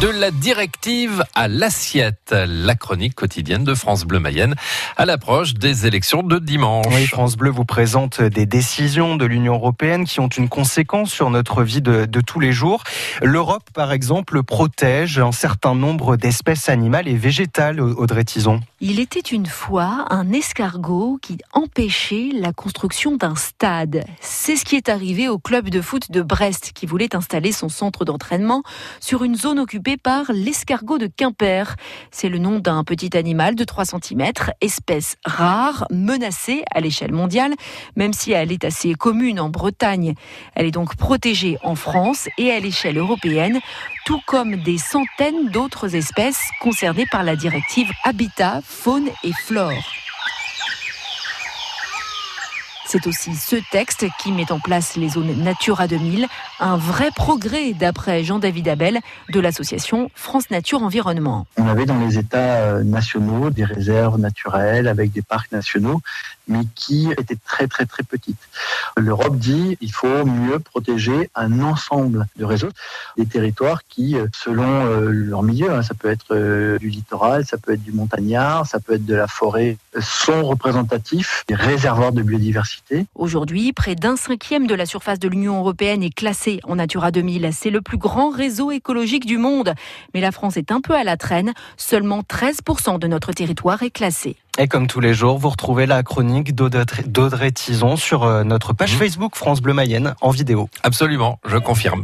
De la directive à l'assiette, la chronique quotidienne de France Bleu Mayenne à l'approche des élections de dimanche. Oui, France Bleu vous présente des décisions de l'Union européenne qui ont une conséquence sur notre vie de, de tous les jours. L'Europe, par exemple, protège un certain nombre d'espèces animales et végétales, Audrey Tison. Il était une fois un escargot qui empêchait la construction d'un stade. C'est ce qui est arrivé au club de foot de Brest qui voulait installer son centre d'entraînement sur une zone occupée par l'escargot de Quimper. C'est le nom d'un petit animal de 3 cm, espèce rare, menacée à l'échelle mondiale, même si elle est assez commune en Bretagne. Elle est donc protégée en France et à l'échelle européenne, tout comme des centaines d'autres espèces concernées par la directive Habitat faune et flore. C'est aussi ce texte qui met en place les zones Natura 2000, un vrai progrès d'après Jean-David Abel de l'association France Nature Environnement. On avait dans les États euh, nationaux des réserves naturelles avec des parcs nationaux, mais qui étaient très très très petites. L'Europe dit il faut mieux protéger un ensemble de réseaux, des territoires qui, euh, selon euh, leur milieu, hein, ça peut être du littoral, ça peut être du montagnard, ça peut être de la forêt, sont représentatifs des réservoirs de biodiversité Aujourd'hui, près d'un cinquième de la surface de l'Union européenne est classée en Natura 2000. C'est le plus grand réseau écologique du monde. Mais la France est un peu à la traîne. Seulement 13% de notre territoire est classé. Et comme tous les jours, vous retrouvez la chronique d'Audrey Tison sur euh, notre page mmh. Facebook France Bleu Mayenne en vidéo. Absolument, je confirme.